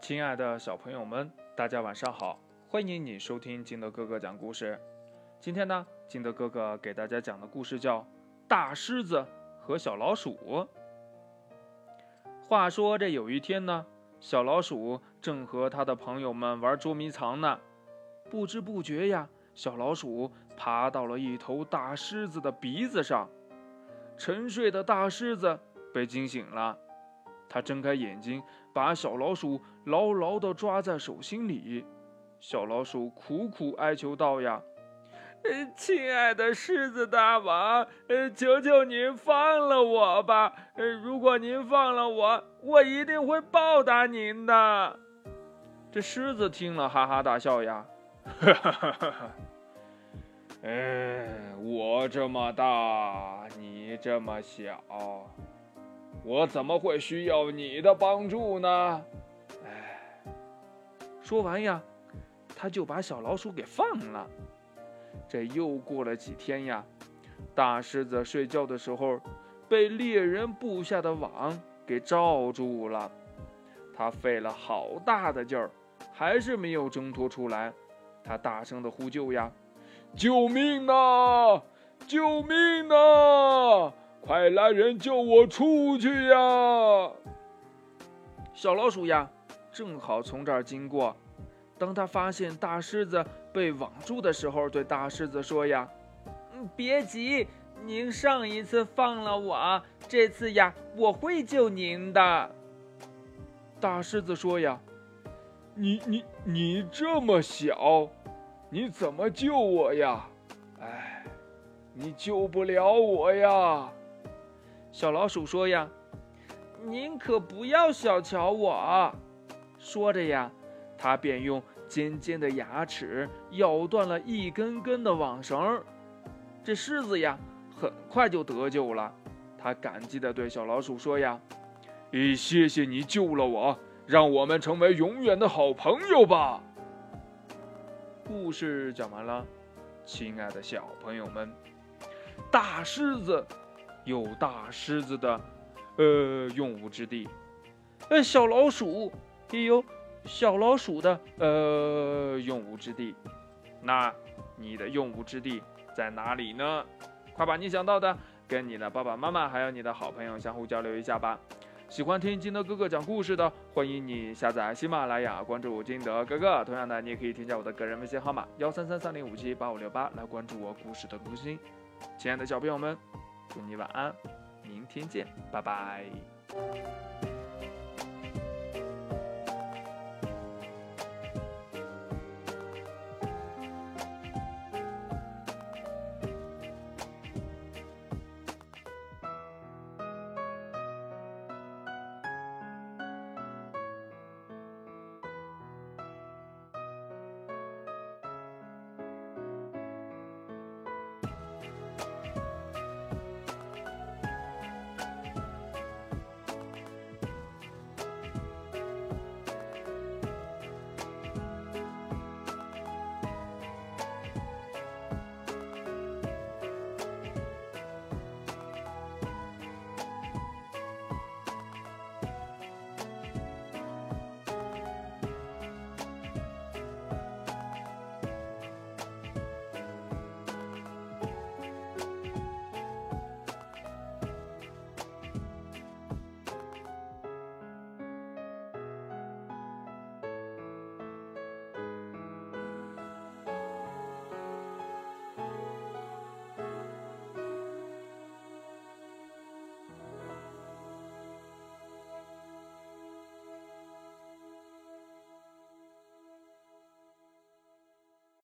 亲爱的小朋友们，大家晚上好！欢迎你收听金德哥哥讲故事。今天呢，金德哥哥给大家讲的故事叫《大狮子和小老鼠》。话说这有一天呢，小老鼠正和他的朋友们玩捉迷藏呢，不知不觉呀，小老鼠爬到了一头大狮子的鼻子上。沉睡的大狮子被惊醒了，他睁开眼睛，把小老鼠牢牢地抓在手心里。小老鼠苦苦哀求道：“呀，呃，亲爱的狮子大王，呃，求求您放了我吧！呃，如果您放了我，我一定会报答您的。”这狮子听了，哈哈大笑呀，哈哈哈哈哈。哎，我这么大，你这么小，我怎么会需要你的帮助呢？哎，说完呀，他就把小老鼠给放了。这又过了几天呀，大狮子睡觉的时候被猎人布下的网给罩住了，他费了好大的劲儿，还是没有挣脱出来。他大声的呼救呀。救命啊！救命啊！快来人救我出去呀！小老鼠呀，正好从这儿经过。当他发现大狮子被网住的时候，对大狮子说：“呀，嗯，别急，您上一次放了我，这次呀，我会救您的。”大狮子说：“呀，你你你这么小。”你怎么救我呀？哎，你救不了我呀！小老鼠说呀：“您可不要小瞧我。”说着呀，它便用尖尖的牙齿咬断了一根根的网绳。这狮子呀，很快就得救了。它感激地对小老鼠说呀：“咦，谢谢你救了我，让我们成为永远的好朋友吧。”故事讲完了，亲爱的小朋友们，大狮子有大狮子的呃用武之地，呃小老鼠也有小老鼠的呃用武之地。那你的用武之地在哪里呢？快把你想到的跟你的爸爸妈妈还有你的好朋友相互交流一下吧。喜欢听金德哥哥讲故事的，欢迎你下载喜马拉雅，关注金德哥哥。同样的，你也可以添加我的个人微信号码幺三三三零五七八五六八来关注我故事的更新。亲爱的小朋友们，祝你晚安，明天见，拜拜。